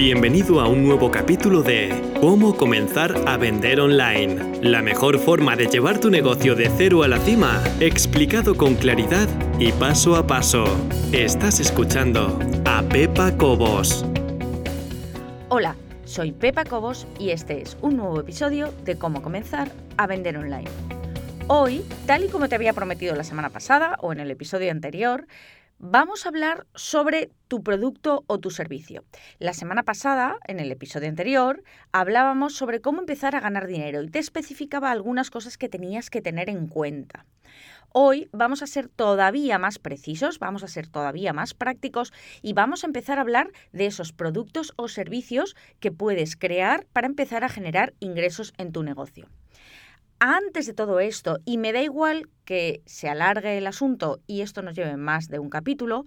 Bienvenido a un nuevo capítulo de Cómo comenzar a vender online. La mejor forma de llevar tu negocio de cero a la cima, explicado con claridad y paso a paso. Estás escuchando a Pepa Cobos. Hola, soy Pepa Cobos y este es un nuevo episodio de Cómo comenzar a vender online. Hoy, tal y como te había prometido la semana pasada o en el episodio anterior, Vamos a hablar sobre tu producto o tu servicio. La semana pasada, en el episodio anterior, hablábamos sobre cómo empezar a ganar dinero y te especificaba algunas cosas que tenías que tener en cuenta. Hoy vamos a ser todavía más precisos, vamos a ser todavía más prácticos y vamos a empezar a hablar de esos productos o servicios que puedes crear para empezar a generar ingresos en tu negocio antes de todo esto, y me da igual que se alargue el asunto y esto nos lleve más de un capítulo,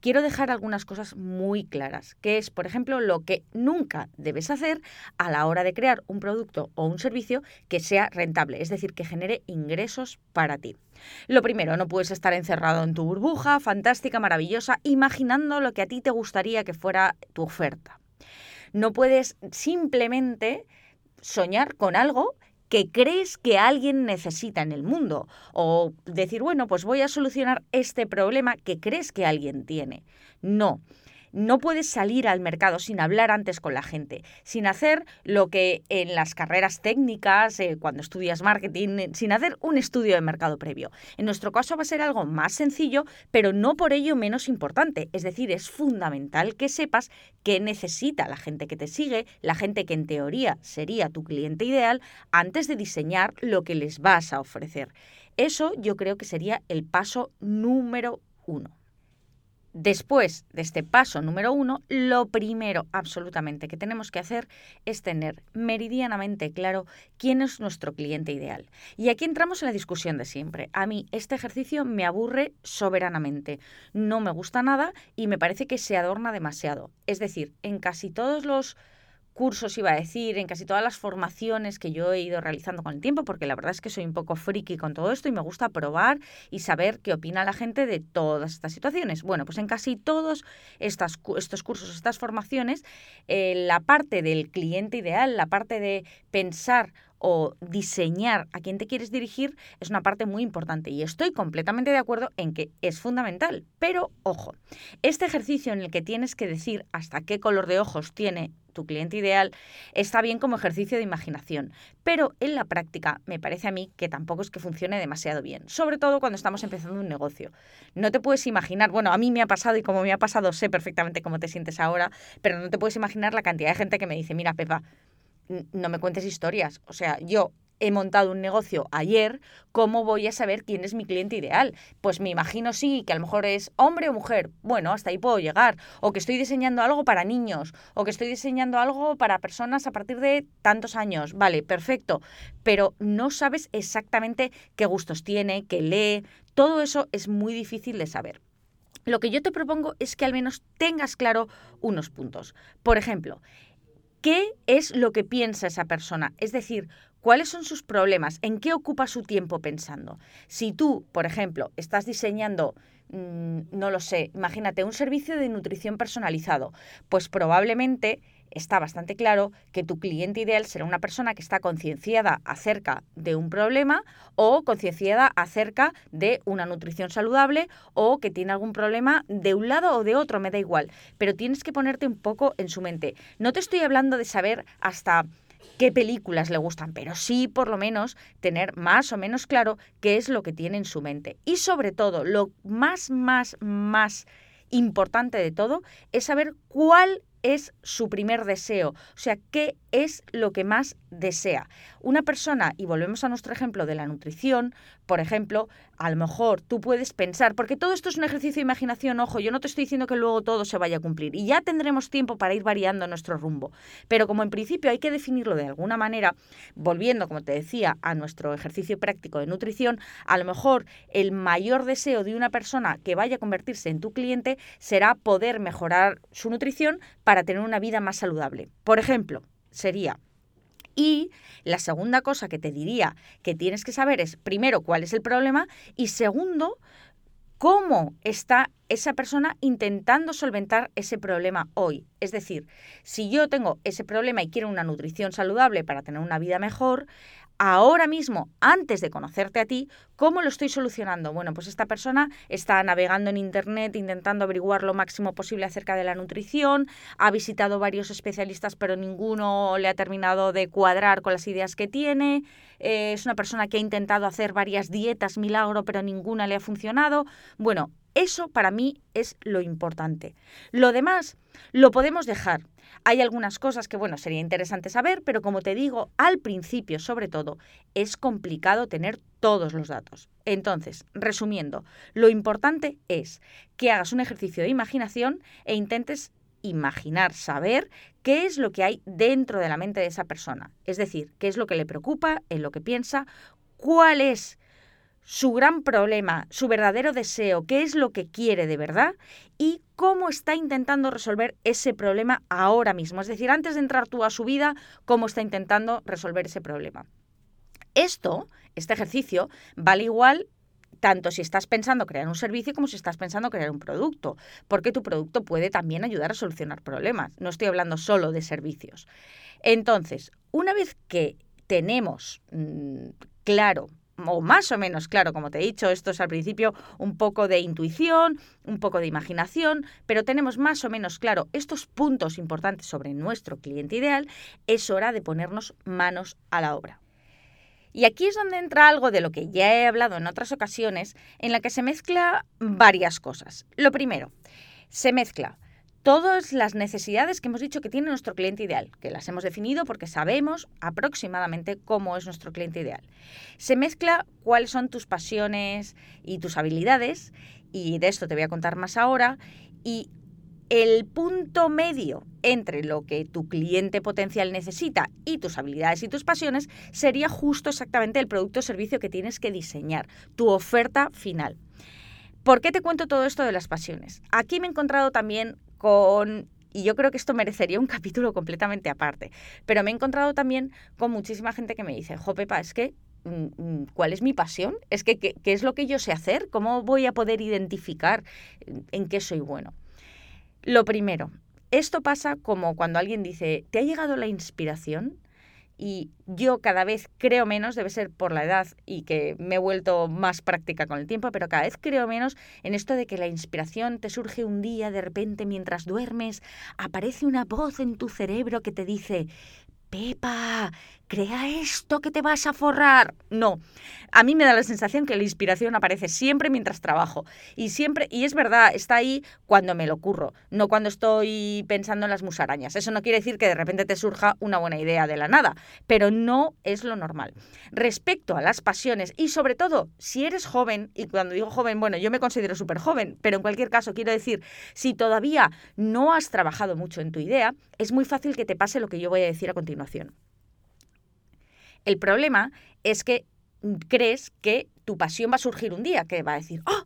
quiero dejar algunas cosas muy claras, que es, por ejemplo, lo que nunca debes hacer a la hora de crear un producto o un servicio que sea rentable, es decir, que genere ingresos para ti. Lo primero, no puedes estar encerrado en tu burbuja, fantástica, maravillosa, imaginando lo que a ti te gustaría que fuera tu oferta. No puedes simplemente soñar con algo que crees que alguien necesita en el mundo. O decir, bueno, pues voy a solucionar este problema que crees que alguien tiene. No. No puedes salir al mercado sin hablar antes con la gente, sin hacer lo que en las carreras técnicas, eh, cuando estudias marketing, eh, sin hacer un estudio de mercado previo. En nuestro caso va a ser algo más sencillo, pero no por ello menos importante. Es decir, es fundamental que sepas qué necesita la gente que te sigue, la gente que en teoría sería tu cliente ideal, antes de diseñar lo que les vas a ofrecer. Eso yo creo que sería el paso número uno. Después de este paso número uno, lo primero absolutamente que tenemos que hacer es tener meridianamente claro quién es nuestro cliente ideal. Y aquí entramos en la discusión de siempre. A mí este ejercicio me aburre soberanamente. No me gusta nada y me parece que se adorna demasiado. Es decir, en casi todos los cursos, iba a decir, en casi todas las formaciones que yo he ido realizando con el tiempo, porque la verdad es que soy un poco friki con todo esto y me gusta probar y saber qué opina la gente de todas estas situaciones. Bueno, pues en casi todos estos cursos, estas formaciones, eh, la parte del cliente ideal, la parte de pensar o diseñar a quién te quieres dirigir es una parte muy importante y estoy completamente de acuerdo en que es fundamental. Pero ojo, este ejercicio en el que tienes que decir hasta qué color de ojos tiene tu cliente ideal, está bien como ejercicio de imaginación, pero en la práctica me parece a mí que tampoco es que funcione demasiado bien, sobre todo cuando estamos empezando un negocio. No te puedes imaginar, bueno, a mí me ha pasado y como me ha pasado sé perfectamente cómo te sientes ahora, pero no te puedes imaginar la cantidad de gente que me dice, mira, Pepa, no me cuentes historias. O sea, yo he montado un negocio ayer, ¿cómo voy a saber quién es mi cliente ideal? Pues me imagino sí, que a lo mejor es hombre o mujer. Bueno, hasta ahí puedo llegar. O que estoy diseñando algo para niños, o que estoy diseñando algo para personas a partir de tantos años. Vale, perfecto. Pero no sabes exactamente qué gustos tiene, qué lee. Todo eso es muy difícil de saber. Lo que yo te propongo es que al menos tengas claro unos puntos. Por ejemplo, ¿qué es lo que piensa esa persona? Es decir, ¿Cuáles son sus problemas? ¿En qué ocupa su tiempo pensando? Si tú, por ejemplo, estás diseñando, mm, no lo sé, imagínate un servicio de nutrición personalizado, pues probablemente está bastante claro que tu cliente ideal será una persona que está concienciada acerca de un problema o concienciada acerca de una nutrición saludable o que tiene algún problema de un lado o de otro, me da igual, pero tienes que ponerte un poco en su mente. No te estoy hablando de saber hasta qué películas le gustan, pero sí por lo menos tener más o menos claro qué es lo que tiene en su mente. Y sobre todo, lo más, más, más importante de todo es saber cuál es su primer deseo, o sea, qué es lo que más desea. Una persona, y volvemos a nuestro ejemplo de la nutrición, por ejemplo, a lo mejor tú puedes pensar, porque todo esto es un ejercicio de imaginación, ojo, yo no te estoy diciendo que luego todo se vaya a cumplir y ya tendremos tiempo para ir variando nuestro rumbo, pero como en principio hay que definirlo de alguna manera, volviendo, como te decía, a nuestro ejercicio práctico de nutrición, a lo mejor el mayor deseo de una persona que vaya a convertirse en tu cliente será poder mejorar su nutrición para tener una vida más saludable. Por ejemplo, sería y la segunda cosa que te diría que tienes que saber es, primero, cuál es el problema y segundo, cómo está esa persona intentando solventar ese problema hoy. Es decir, si yo tengo ese problema y quiero una nutrición saludable para tener una vida mejor, ahora mismo, antes de conocerte a ti, ¿cómo lo estoy solucionando? Bueno, pues esta persona está navegando en Internet intentando averiguar lo máximo posible acerca de la nutrición, ha visitado varios especialistas pero ninguno le ha terminado de cuadrar con las ideas que tiene, eh, es una persona que ha intentado hacer varias dietas milagro pero ninguna le ha funcionado. Bueno, eso para mí es lo importante. Lo demás lo podemos dejar. Hay algunas cosas que, bueno, sería interesante saber, pero como te digo, al principio, sobre todo, es complicado tener todos los datos. Entonces, resumiendo, lo importante es que hagas un ejercicio de imaginación e intentes imaginar, saber qué es lo que hay dentro de la mente de esa persona. Es decir, qué es lo que le preocupa, en lo que piensa, cuál es su gran problema, su verdadero deseo, qué es lo que quiere de verdad y cómo está intentando resolver ese problema ahora mismo. Es decir, antes de entrar tú a su vida, cómo está intentando resolver ese problema. Esto, este ejercicio, vale igual tanto si estás pensando crear un servicio como si estás pensando crear un producto, porque tu producto puede también ayudar a solucionar problemas. No estoy hablando solo de servicios. Entonces, una vez que tenemos mm, claro o más o menos claro, como te he dicho, esto es al principio un poco de intuición, un poco de imaginación, pero tenemos más o menos claro estos puntos importantes sobre nuestro cliente ideal, es hora de ponernos manos a la obra. Y aquí es donde entra algo de lo que ya he hablado en otras ocasiones, en la que se mezcla varias cosas. Lo primero, se mezcla todas las necesidades que hemos dicho que tiene nuestro cliente ideal, que las hemos definido porque sabemos aproximadamente cómo es nuestro cliente ideal. Se mezcla cuáles son tus pasiones y tus habilidades, y de esto te voy a contar más ahora, y el punto medio entre lo que tu cliente potencial necesita y tus habilidades y tus pasiones sería justo exactamente el producto o servicio que tienes que diseñar, tu oferta final. ¿Por qué te cuento todo esto de las pasiones? Aquí me he encontrado también con y yo creo que esto merecería un capítulo completamente aparte. Pero me he encontrado también con muchísima gente que me dice, jo, Pepa, es que, mm, mm, ¿cuál es mi pasión? Es que, ¿qué, ¿qué, es lo que yo sé hacer? ¿Cómo voy a poder identificar en qué soy bueno? Lo primero, esto pasa como cuando alguien dice, ¿te ha llegado la inspiración? Y yo cada vez creo menos, debe ser por la edad y que me he vuelto más práctica con el tiempo, pero cada vez creo menos en esto de que la inspiración te surge un día, de repente mientras duermes, aparece una voz en tu cerebro que te dice, Pepa, crea esto que te vas a forrar. No, a mí me da la sensación que la inspiración aparece siempre mientras trabajo. Y siempre, y es verdad, está ahí cuando me lo ocurro, no cuando estoy pensando en las musarañas. Eso no quiere decir que de repente te surja una buena idea de la nada, pero no es lo normal. Respecto a las pasiones, y sobre todo, si eres joven, y cuando digo joven, bueno, yo me considero súper joven, pero en cualquier caso quiero decir, si todavía no has trabajado mucho en tu idea, es muy fácil que te pase lo que yo voy a decir a continuación. El problema es que crees que tu pasión va a surgir un día, que va a decir, ¡oh!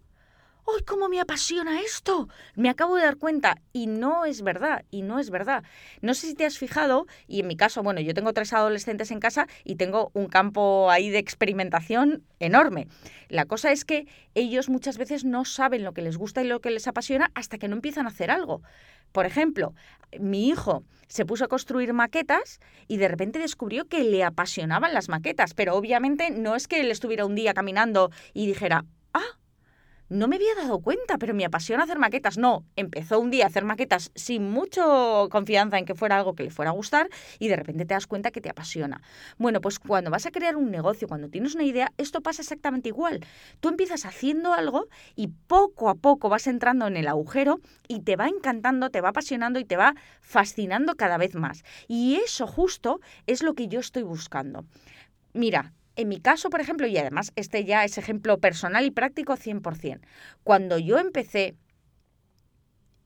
¡Ay, cómo me apasiona esto! Me acabo de dar cuenta. Y no es verdad, y no es verdad. No sé si te has fijado, y en mi caso, bueno, yo tengo tres adolescentes en casa y tengo un campo ahí de experimentación enorme. La cosa es que ellos muchas veces no saben lo que les gusta y lo que les apasiona hasta que no empiezan a hacer algo. Por ejemplo, mi hijo se puso a construir maquetas y de repente descubrió que le apasionaban las maquetas, pero obviamente no es que él estuviera un día caminando y dijera, ah, no me había dado cuenta, pero me apasiona hacer maquetas. No, empezó un día a hacer maquetas sin mucho confianza en que fuera algo que le fuera a gustar y de repente te das cuenta que te apasiona. Bueno, pues cuando vas a crear un negocio, cuando tienes una idea, esto pasa exactamente igual. Tú empiezas haciendo algo y poco a poco vas entrando en el agujero y te va encantando, te va apasionando y te va fascinando cada vez más. Y eso justo es lo que yo estoy buscando. Mira, en mi caso, por ejemplo, y además este ya es ejemplo personal y práctico 100%, cuando yo empecé,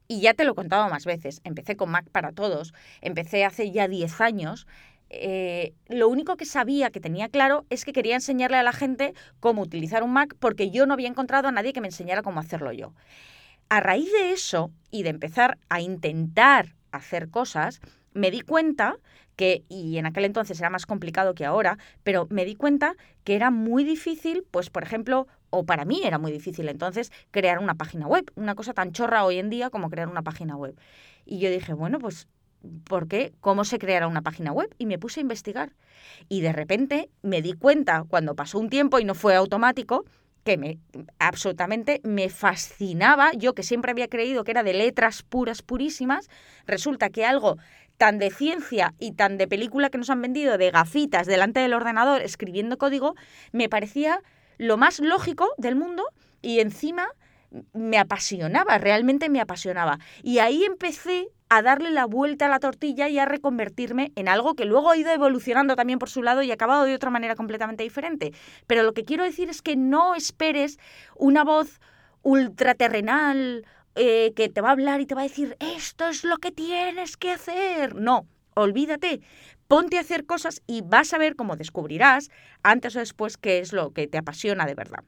y ya te lo he contado más veces, empecé con Mac para todos, empecé hace ya 10 años, eh, lo único que sabía que tenía claro es que quería enseñarle a la gente cómo utilizar un Mac porque yo no había encontrado a nadie que me enseñara cómo hacerlo yo. A raíz de eso y de empezar a intentar hacer cosas, me di cuenta que, y en aquel entonces era más complicado que ahora, pero me di cuenta que era muy difícil, pues por ejemplo, o para mí era muy difícil entonces crear una página web, una cosa tan chorra hoy en día como crear una página web. Y yo dije, bueno, pues ¿por qué? ¿Cómo se creará una página web? Y me puse a investigar. Y de repente me di cuenta, cuando pasó un tiempo y no fue automático, que me absolutamente me fascinaba, yo que siempre había creído que era de letras puras, purísimas, resulta que algo tan de ciencia y tan de película que nos han vendido de gafitas delante del ordenador escribiendo código, me parecía lo más lógico del mundo y encima me apasionaba, realmente me apasionaba. Y ahí empecé a darle la vuelta a la tortilla y a reconvertirme en algo que luego ha ido evolucionando también por su lado y ha acabado de otra manera completamente diferente. Pero lo que quiero decir es que no esperes una voz ultraterrenal eh, que te va a hablar y te va a decir, esto es lo que tienes que hacer. No, olvídate. Ponte a hacer cosas y vas a ver cómo descubrirás antes o después qué es lo que te apasiona de verdad.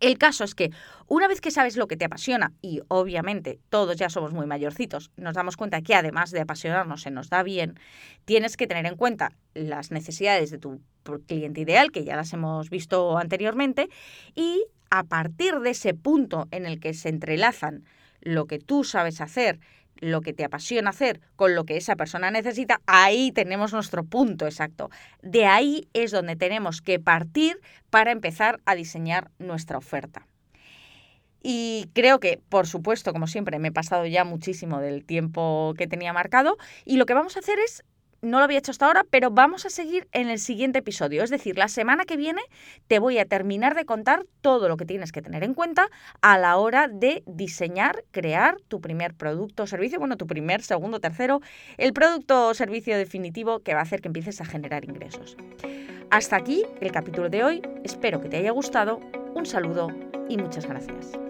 El caso es que una vez que sabes lo que te apasiona, y obviamente todos ya somos muy mayorcitos, nos damos cuenta que además de apasionarnos se nos da bien, tienes que tener en cuenta las necesidades de tu cliente ideal, que ya las hemos visto anteriormente, y a partir de ese punto en el que se entrelazan lo que tú sabes hacer, lo que te apasiona hacer con lo que esa persona necesita, ahí tenemos nuestro punto exacto. De ahí es donde tenemos que partir para empezar a diseñar nuestra oferta. Y creo que, por supuesto, como siempre, me he pasado ya muchísimo del tiempo que tenía marcado y lo que vamos a hacer es no lo había hecho hasta ahora, pero vamos a seguir en el siguiente episodio. Es decir, la semana que viene te voy a terminar de contar todo lo que tienes que tener en cuenta a la hora de diseñar, crear tu primer producto o servicio, bueno, tu primer, segundo, tercero, el producto o servicio definitivo que va a hacer que empieces a generar ingresos. Hasta aquí el capítulo de hoy. Espero que te haya gustado. Un saludo y muchas gracias.